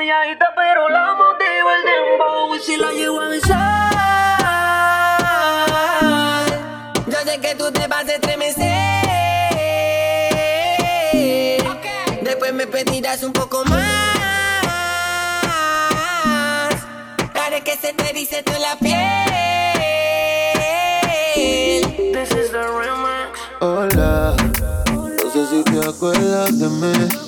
Está pero la motiva el dembow y si la llevo a besar. Yo sé que tú te vas a estremecer. Después me pedirás un poco más. Haré que se te dice toda la piel. This is the remix. Hola, no sé si te acuerdas de mí.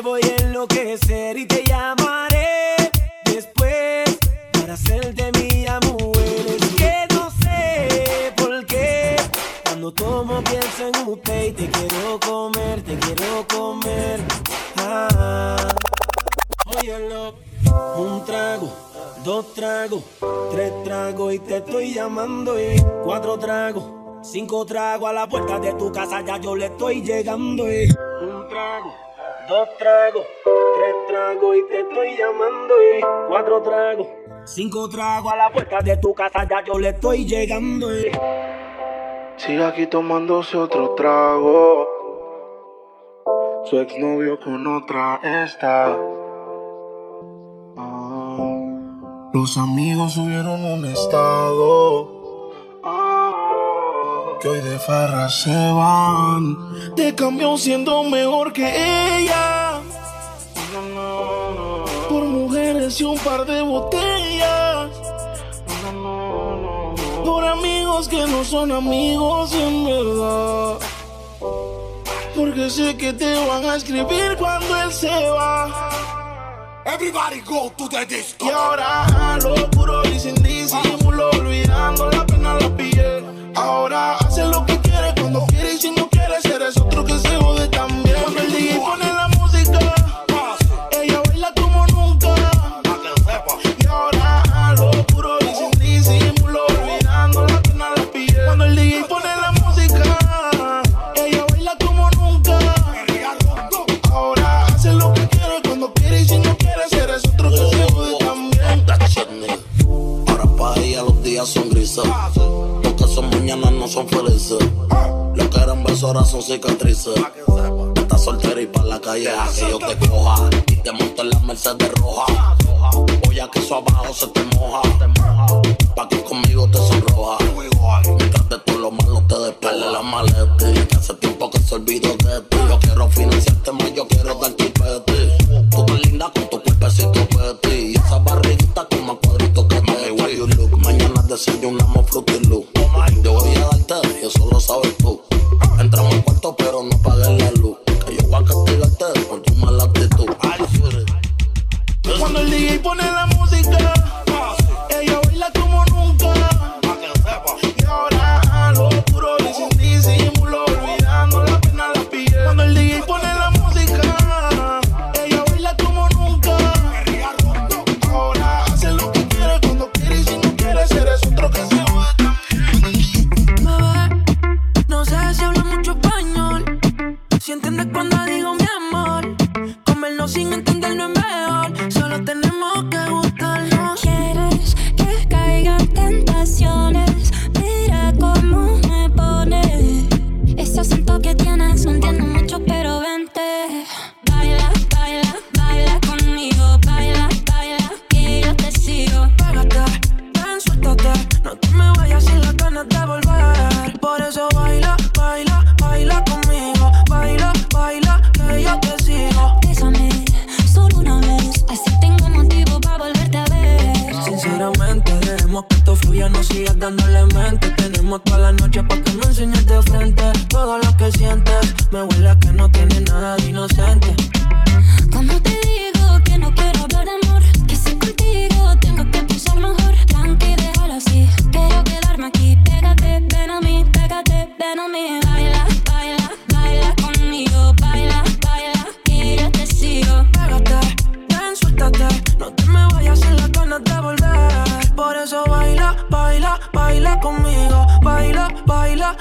Voy a enloquecer y te llamaré después para hacerte mía, mujer. Es que no sé por qué cuando tomo pienso en usted y te quiero comer, te quiero comer. Ah, óyelo. Un trago, dos tragos, tres tragos y te estoy llamando y cuatro tragos. Cinco tragos a la puerta de tu casa, ya yo le estoy llegando. Un trago, dos tragos, tres tragos y te estoy llamando. Y cuatro tragos, cinco tragos a la puerta de tu casa, ya yo le estoy llegando. Y Sigue aquí tomándose otro trago. Su exnovio con otra está. Ah, los amigos subieron un estado que hoy de farra se van. Te cambió siendo mejor que ella. Por mujeres y un par de botellas. Por amigos que no son amigos en verdad. Porque sé que te van a escribir cuando él se va. Everybody go to the disco. Y ahora lo puro y sin disimulo.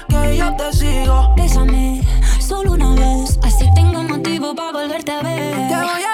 Que yo te sigo. Bésame solo una vez, así tengo motivo para volverte a ver.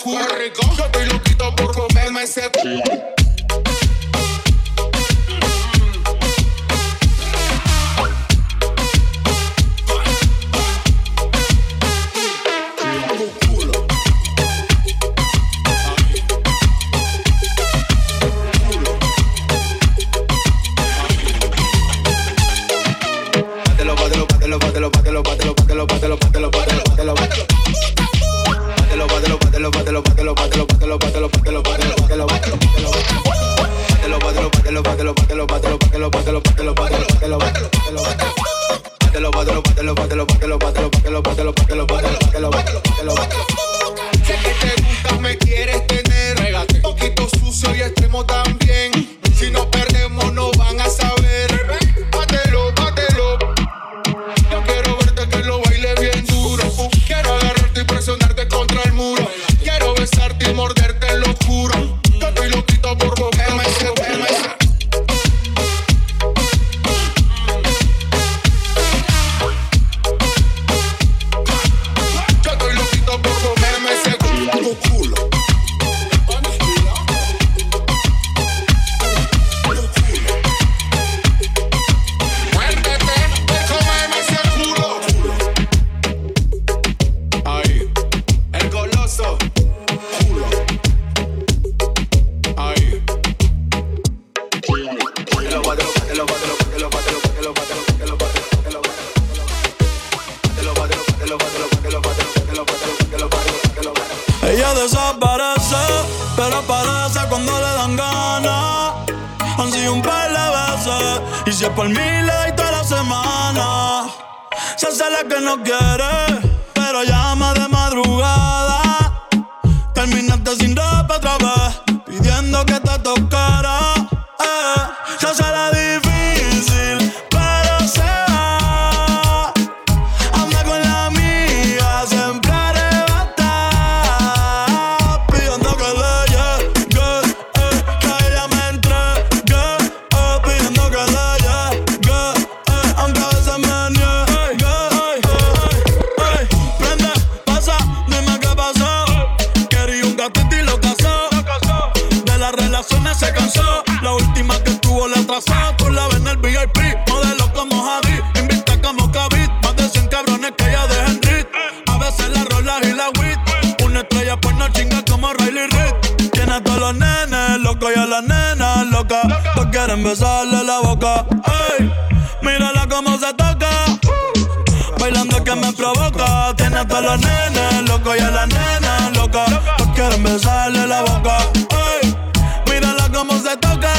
Curry, Yo estoy loquito por comerme ese culo. no chingas como Riley Reid. Tiene a todos los nenes loco y a las nenas loca. Pues quieren besarle la boca. Ey, mírala cómo se toca. Bailando que me provoca. Tiene a todos los nenes locos y a las nenas loca. Pues quieren besarle la boca. Ey, mírala cómo se toca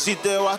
se deu a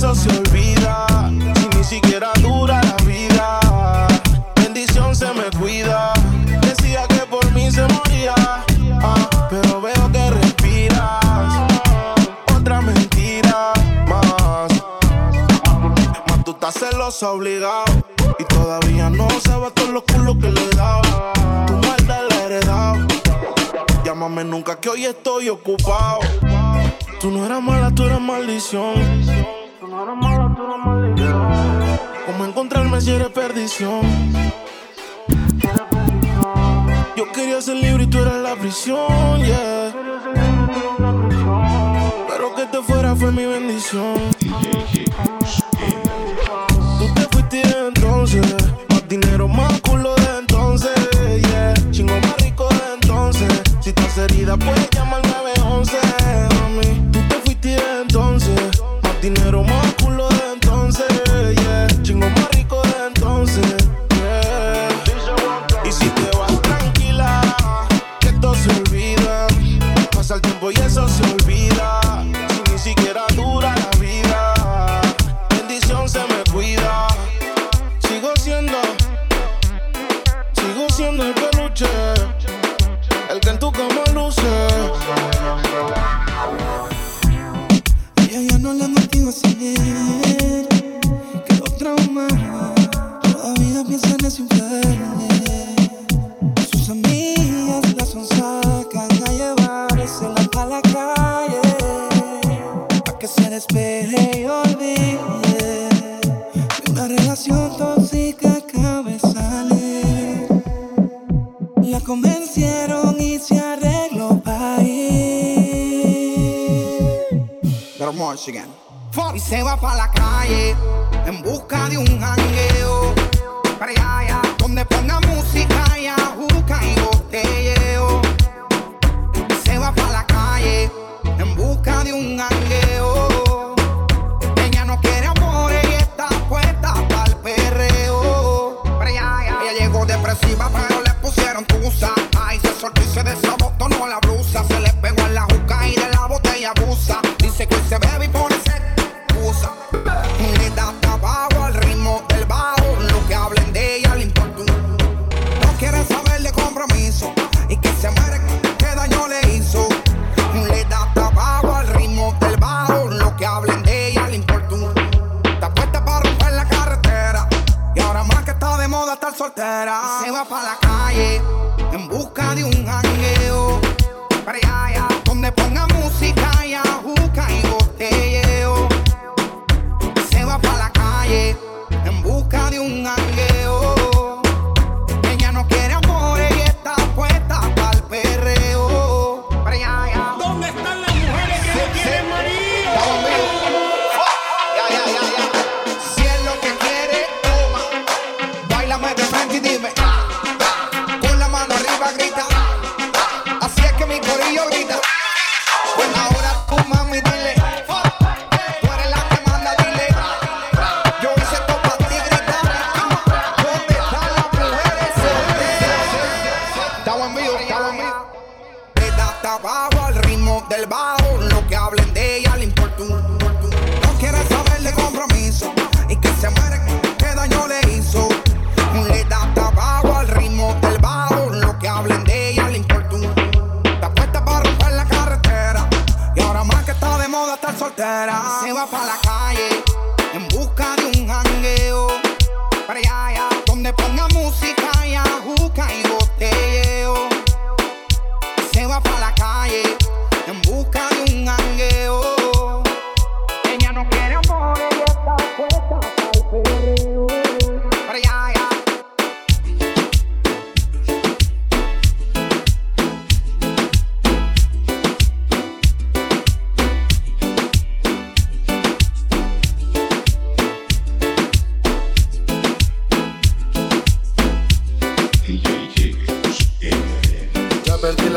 eso se olvida. Si ni siquiera dura la vida, bendición se me cuida. Decía que por mí se moría, ah, pero veo que respiras. Otra mentira más. Más tú estás celoso obligado. Y todavía no sabes todos los culos que le daba. Tu maldad la he heredado. Llámame nunca que hoy estoy ocupado. Tú no eras mala, tú eras maldición no eres mala, tú eres ¿Cómo encontrarme si eres perdición? Yo quería ser libre y tú eras la prisión, yeah. Pero que te fuera fue mi bendición. Tú te fuiste de entonces, más dinero, más culo de entonces, yeah. Chingo más rico de entonces, si estás herida puedes llamarme relación tóxica cabezales la convencieron y se arregló para ir. Y se va para la calle en busca de un jangueo. Para allá, donde ponga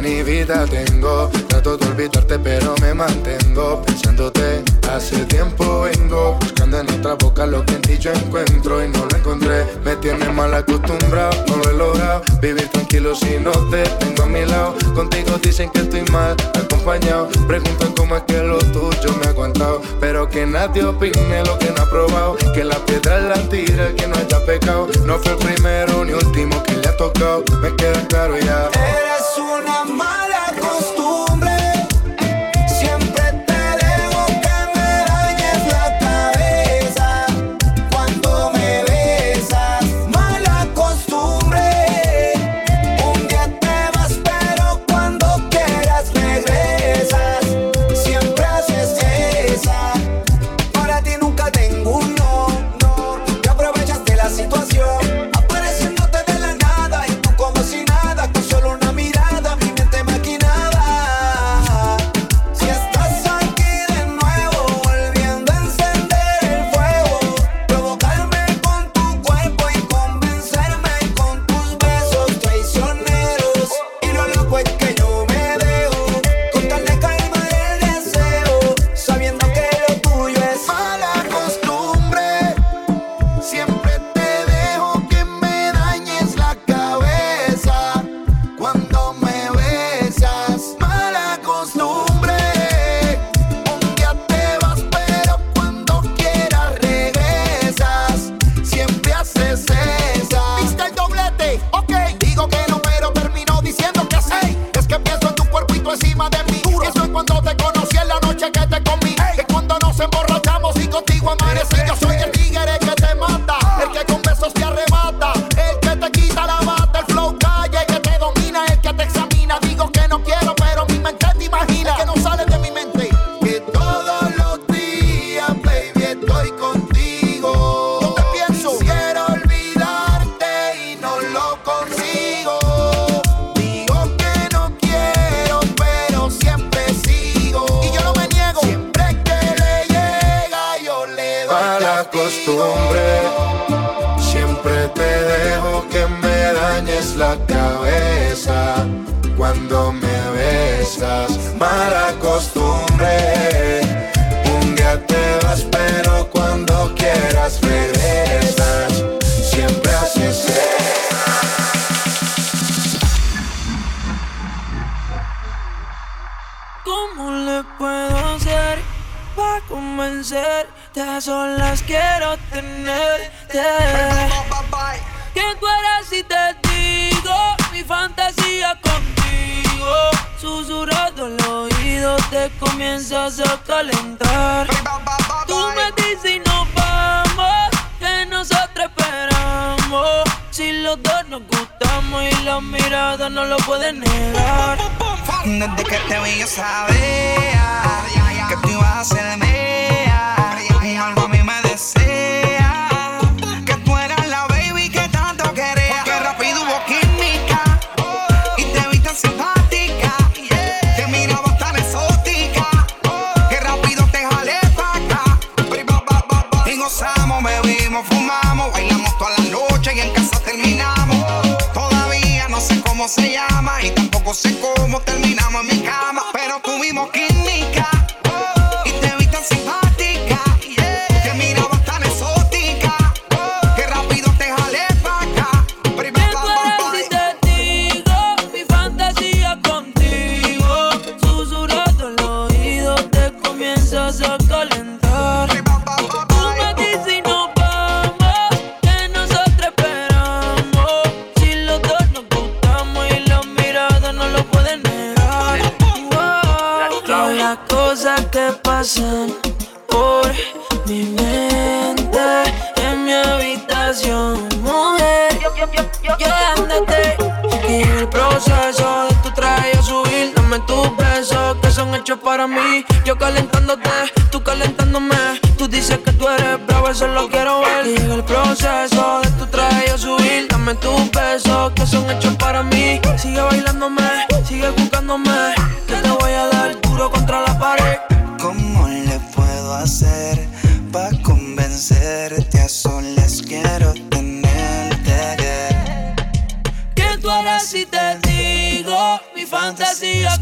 ni vida tengo. Trato de olvidarte, pero me mantengo pensándote. Hace tiempo vengo buscando en otra boca lo que en ti yo encuentro y no lo encontré. Me tienes mal acostumbrado, no lo he logrado. Vivir tranquilo si no te tengo a mi lado. Contigo dicen que estoy mal acompañado. Preguntan cómo es que lo tuyo me ha aguantado. Pero que nadie opine lo que no ha probado. Que la piedra es la tira que no haya pecado. No fue el primero ni último que le ha tocado. Me queda claro ya una mala Sigue bailándome, sigue buscándome. Que te voy a dar duro contra la pared. ¿Cómo le puedo hacer pa' convencerte? A solas quiero tenerte. ¿Qué tú harás si te digo mi fantasía?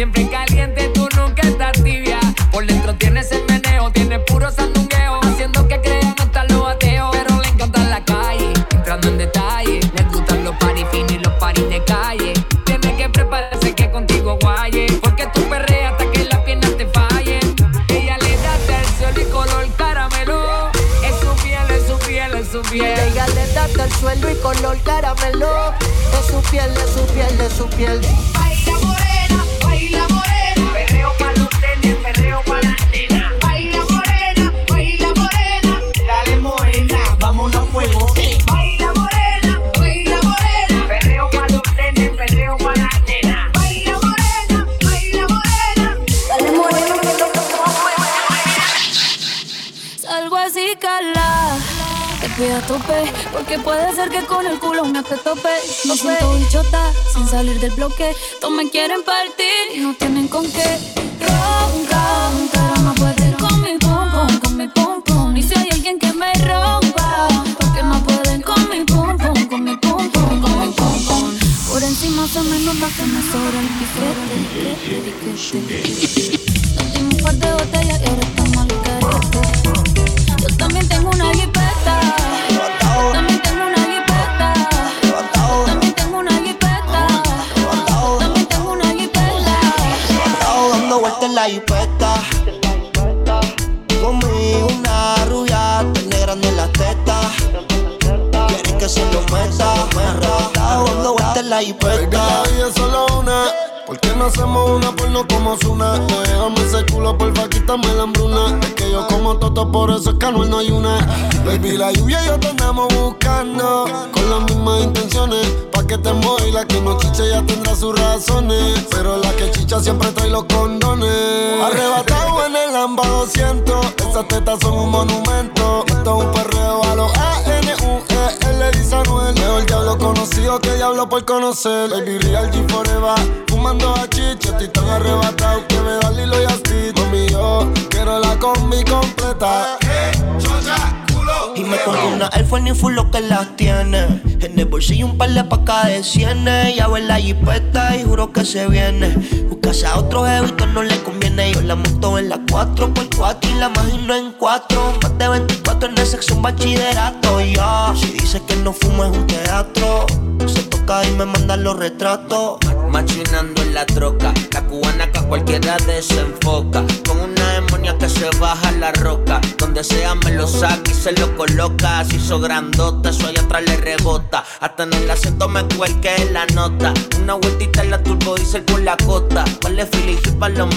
Siempre caliente, tú nunca estás tibia. Por dentro tienes el meneo, tienes puro sandungueo. Haciendo que crean hasta los ateos. Pero le encanta la calle, entrando en detalle. Le gustan los paris finos y los paris de calle. Tienes que prepararse que contigo guaye. Porque tú perreas hasta que las piernas te fallen. Ella le da tercio y color caramelo. Es su piel, es su piel, es su piel. Ella le da suelo y color caramelo. Es su piel, es su piel, es su piel. Tope, porque puede ser que con el culo me te tope. Me siento bichota, sin salir del bloque. Todos me quieren partir y no tienen con qué. Ronca, pero no pueden con mi pum pum, con mi pum pum. Y si hay alguien que me rompa, porque no pueden con mi pum pum, con mi pum pum, con mi pum. Por encima se me nota que me sobra el piquete. Nos dimos un par de botellas y ahora la Baby, la vida solo una. ¿Por qué no hacemos una porno como Zuna? Déjame ese culo, porfa, quítame la hambruna. Es que yo como toto, por eso es que no hay una. Baby, la lluvia y yo te andamos buscando. Con las mismas intenciones. Pa' que te y la que no chiche ya tendrá sus razones. Pero la que chicha siempre trae los condones. Arrebatado en el Lamba 200. Esas tetas son un monumento. Esto es un perreo a los Dice Anuel. Mejor diablo conocido que diablo por conocer. Baby, real G forever. Fumando a chicha, estoy tan arrebatado que me da Lilo y Asti. Mami, yo quiero la combi completa. Y me compré una Force ni full lo que las tiene. En el bolsillo un par de pacas de cienes. Ya en la jipeta y juro que se viene. Buscase a otro jevito no le conviene. Yo la monto en la 4x4 y la imagino en 4. Más de 24 en sexo un bachillerato. Ya, si dice que no fumo es un teatro. Se toca y me manda los retratos. Machinando en la troca, la cubana que a cualquiera desenfoca. Con una demonia que se baja la roca. Donde sea me lo saca y se lo coloca. Si hizo grandota, eso allá atrás le rebota. Hasta en el acento me cuelque la nota. Una vueltita en la turbo diesel por la cota. Vale filigree para los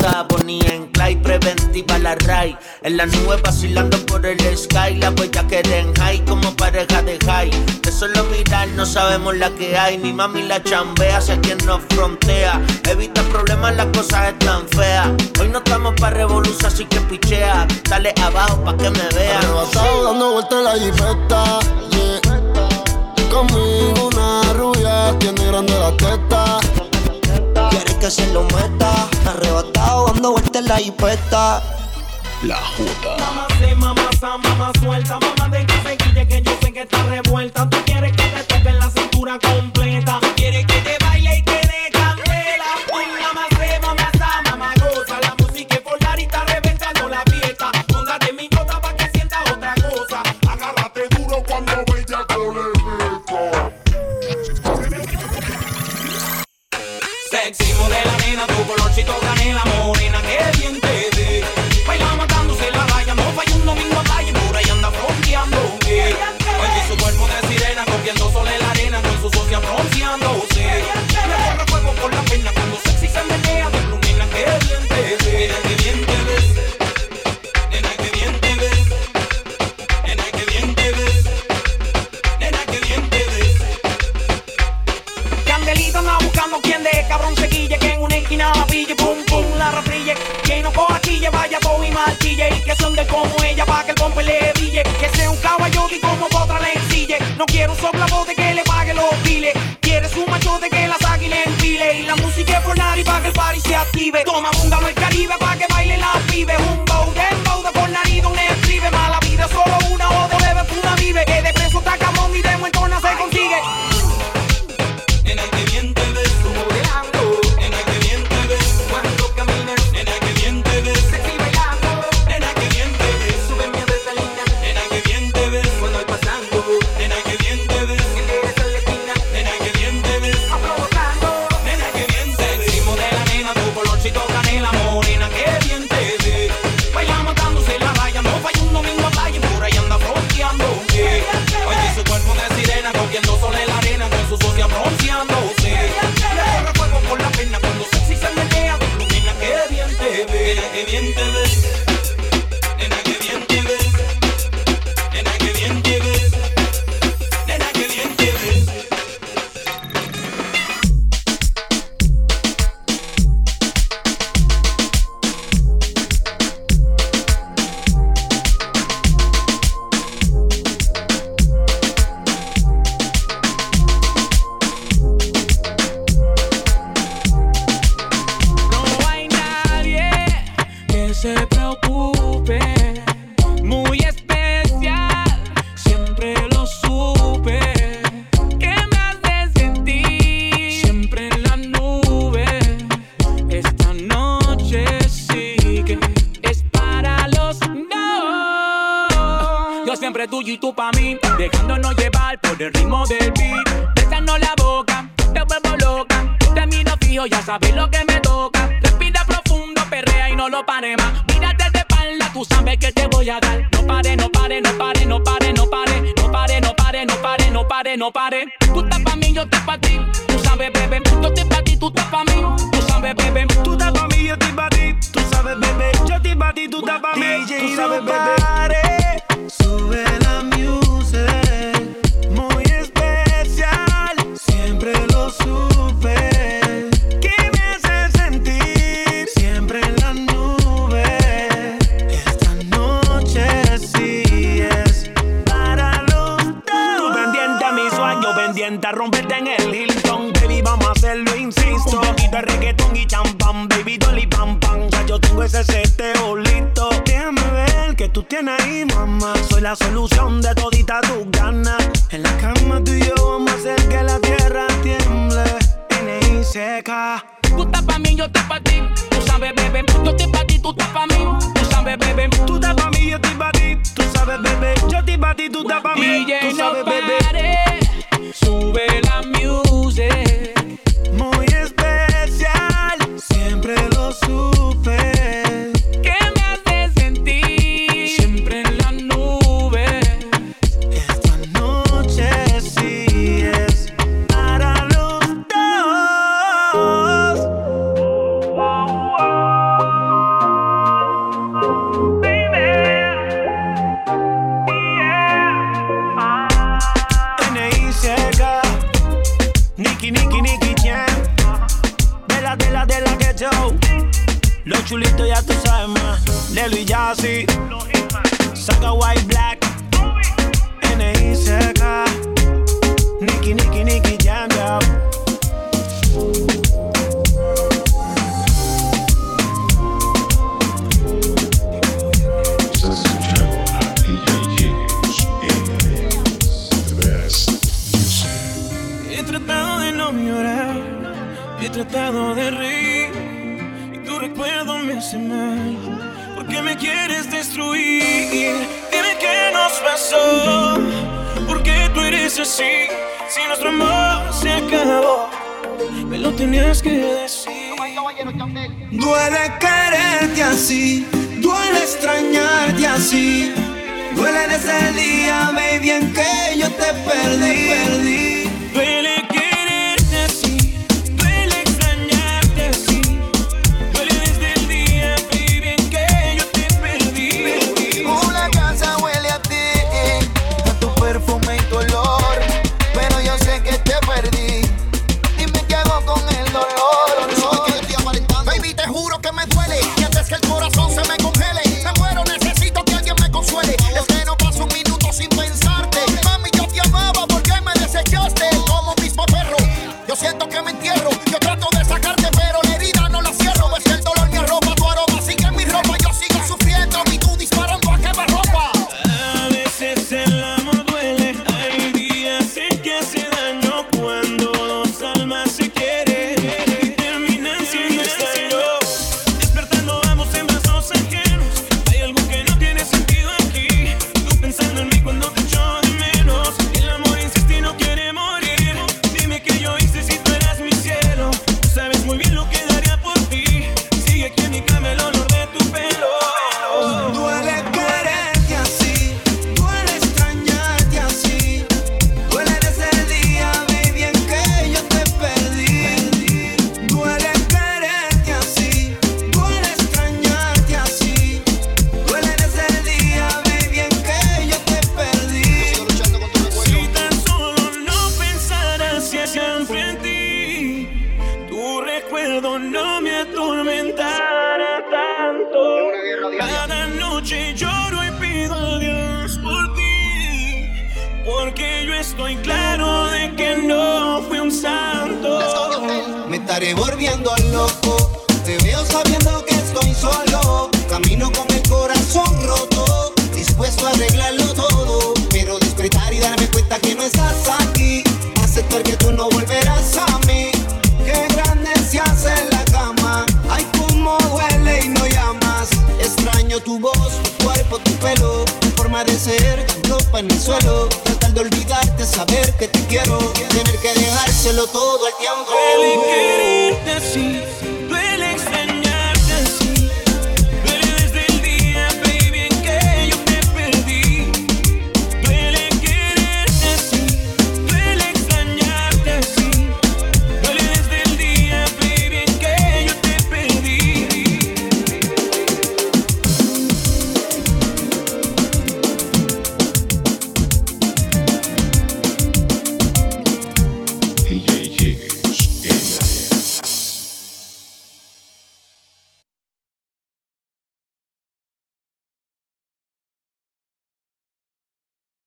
monchilangota. Bonía en clay, preventiva la ray. En la nube vacilando por el sky. La huella que en high como pareja de high. De solo mirar no sabemos la que hay. Mi mami la chambea hacia quien nos frontea. Evita problemas, las cosas están feas. Hoy no estamos para revolución, así que pichea. Dale abajo pa' que me vean. Arrebatado dando vueltas en la jipeta. Yeah. Conmigo una rubia, tiene grande la teta. Quieres que se lo meta. Arrebatado dando vueltas en la hipeta. La Jota. Mamá se, mamá sa, mamá suelta. Mamá de que se quille que yo sé que está revuelta no pare. Tú estás pa' mí, yo estoy pa' ti. Tú sabes, bebé. Yo estoy pa' ti, tú estás pa' mí. Tú sabes, bebé. Tú estás pa' mí, yo estoy pa' ti. Tú sabes, bebé. Yo estoy pa' ti, tú estás pa' mí. DJ tú sabes, no bebé. Pare. tienes ahí, mamá. Soy la solución de todita tus ganas. En la cama tú y yo vamos a hacer que la tierra tiemble. N.I. seca. Tú estás pa' mí, yo estoy pa' ti. Tú sabes, bebé. Yo estoy pa' ti, tú estás pa' mí. Tú sabes, bebé. Tú estás pa' mí, yo estoy pa' ti. Tú sabes, bebé. Yo estoy pa' ti, tú estás pa' mí. Tú sabes, bebé. no me atormentara tanto. Cada noche lloro y pido a Dios por ti, porque yo estoy claro de que no fui un santo. Me estaré volviendo loco, te veo sabiendo que estoy solo, camino con el corazón roto, dispuesto a arreglarlo todo pelo, forma de ser, ropa en el suelo. Tratar de olvidarte, saber que te quiero, tener que dejárselo todo al tiempo. Quererte así